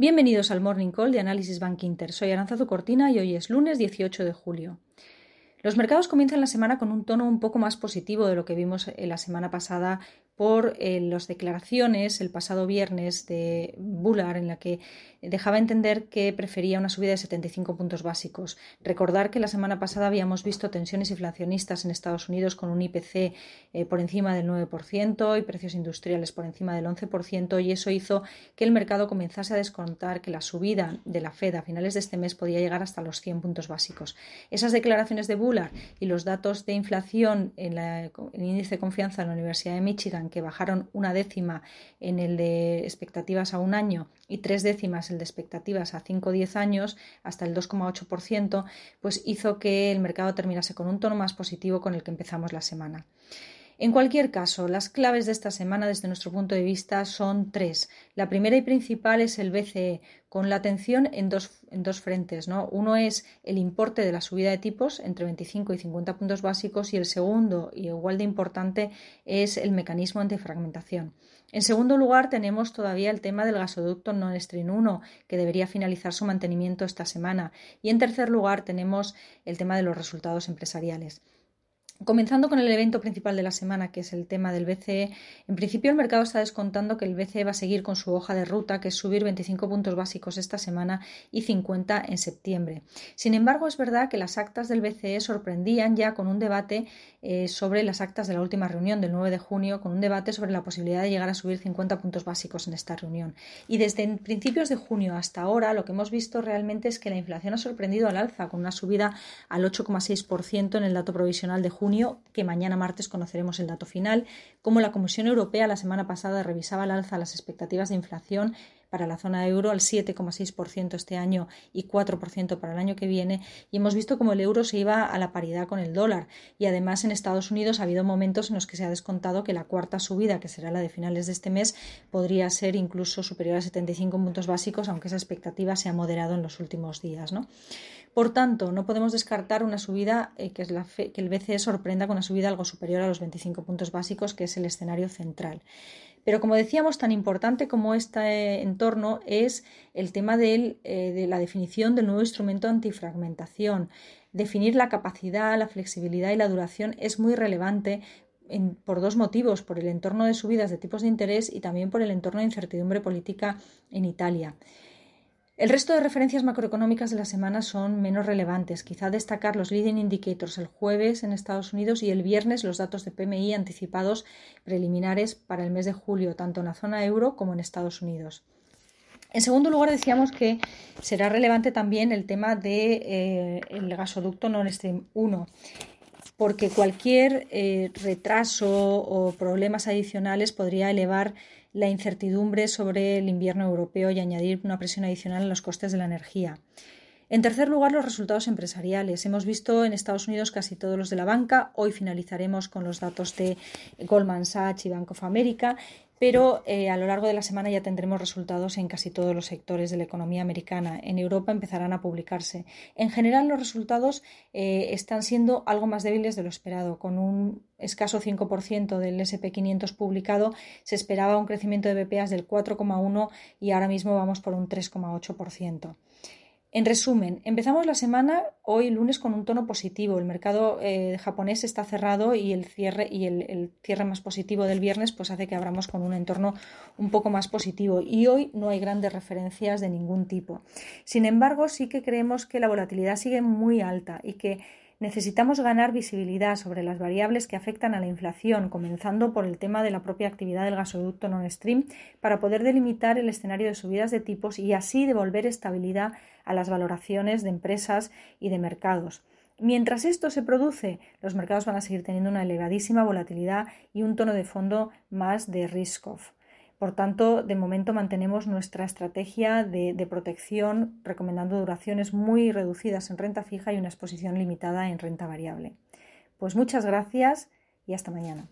Bienvenidos al Morning Call de Análisis Bank Inter. Soy Aranzazu Cortina y hoy es lunes 18 de julio. Los mercados comienzan la semana con un tono un poco más positivo de lo que vimos la semana pasada por eh, las declaraciones el pasado viernes de Bullard en la que dejaba entender que prefería una subida de 75 puntos básicos. Recordar que la semana pasada habíamos visto tensiones inflacionistas en Estados Unidos con un IPC eh, por encima del 9% y precios industriales por encima del 11% y eso hizo que el mercado comenzase a descontar que la subida de la Fed a finales de este mes podía llegar hasta los 100 puntos básicos. Esas declaraciones de Bullard y los datos de inflación en, en el índice de confianza de la Universidad de Michigan que bajaron una décima en el de expectativas a un año y tres décimas el de expectativas a 5 o 10 años, hasta el 2,8%, pues hizo que el mercado terminase con un tono más positivo con el que empezamos la semana. En cualquier caso, las claves de esta semana desde nuestro punto de vista son tres. La primera y principal es el BCE, con la atención en dos, en dos frentes. ¿no? Uno es el importe de la subida de tipos entre 25 y 50 puntos básicos y el segundo, y igual de importante, es el mecanismo antifragmentación. En segundo lugar, tenemos todavía el tema del gasoducto Nord Stream 1, que debería finalizar su mantenimiento esta semana. Y en tercer lugar, tenemos el tema de los resultados empresariales. Comenzando con el evento principal de la semana, que es el tema del BCE, en principio el mercado está descontando que el BCE va a seguir con su hoja de ruta, que es subir 25 puntos básicos esta semana y 50 en septiembre. Sin embargo, es verdad que las actas del BCE sorprendían ya con un debate eh, sobre las actas de la última reunión del 9 de junio, con un debate sobre la posibilidad de llegar a subir 50 puntos básicos en esta reunión. Y desde principios de junio hasta ahora, lo que hemos visto realmente es que la inflación ha sorprendido al alza, con una subida al 8,6% en el dato provisional de junio que mañana martes conoceremos el dato final, como la Comisión Europea la semana pasada revisaba al alza las expectativas de inflación para la zona euro al 7,6% este año y 4% para el año que viene y hemos visto como el euro se iba a la paridad con el dólar y además en Estados Unidos ha habido momentos en los que se ha descontado que la cuarta subida, que será la de finales de este mes, podría ser incluso superior a 75 puntos básicos, aunque esa expectativa se ha moderado en los últimos días. ¿no? Por tanto, no podemos descartar una subida eh, que, es la que el BCE sorprenda con una subida algo superior a los 25 puntos básicos, que es el escenario central. Pero como decíamos, tan importante como este entorno es el tema eh, de la definición del nuevo instrumento antifragmentación. Definir la capacidad, la flexibilidad y la duración es muy relevante por dos motivos, por el entorno de subidas de tipos de interés y también por el entorno de incertidumbre política en Italia. El resto de referencias macroeconómicas de la semana son menos relevantes. Quizá destacar los leading indicators el jueves en Estados Unidos y el viernes los datos de PMI anticipados preliminares para el mes de julio, tanto en la zona euro como en Estados Unidos. En segundo lugar, decíamos que será relevante también el tema del de, eh, gasoducto Nord Stream 1 porque cualquier eh, retraso o problemas adicionales podría elevar la incertidumbre sobre el invierno europeo y añadir una presión adicional en los costes de la energía. En tercer lugar, los resultados empresariales. Hemos visto en Estados Unidos casi todos los de la banca. Hoy finalizaremos con los datos de Goldman Sachs y Bank of America pero eh, a lo largo de la semana ya tendremos resultados en casi todos los sectores de la economía americana. En Europa empezarán a publicarse. En general, los resultados eh, están siendo algo más débiles de lo esperado. Con un escaso 5% del SP500 publicado, se esperaba un crecimiento de BPAs del 4,1% y ahora mismo vamos por un 3,8%. En resumen, empezamos la semana hoy lunes con un tono positivo. El mercado eh, japonés está cerrado y el cierre y el, cierre más positivo del viernes pues hace que abramos con un entorno un poco más positivo. Y hoy no hay grandes referencias de ningún tipo. Sin embargo, sí que creemos que la volatilidad sigue muy alta y que necesitamos ganar visibilidad sobre las variables que afectan a la inflación, comenzando por el tema de la propia actividad del gasoducto non stream, para poder delimitar el escenario de subidas de tipos y así devolver estabilidad a las valoraciones de empresas y de mercados. Mientras esto se produce, los mercados van a seguir teniendo una elevadísima volatilidad y un tono de fondo más de risk-off. Por tanto, de momento mantenemos nuestra estrategia de, protección recomendando duraciones muy reducidas en renta fija y una exposición limitada en renta variable. Pues muchas gracias y hasta mañana.